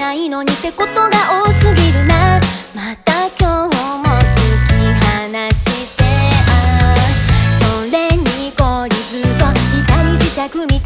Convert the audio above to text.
ないのにってことが多すぎるな。また今日も突き放してあそれに懲りずと左磁石み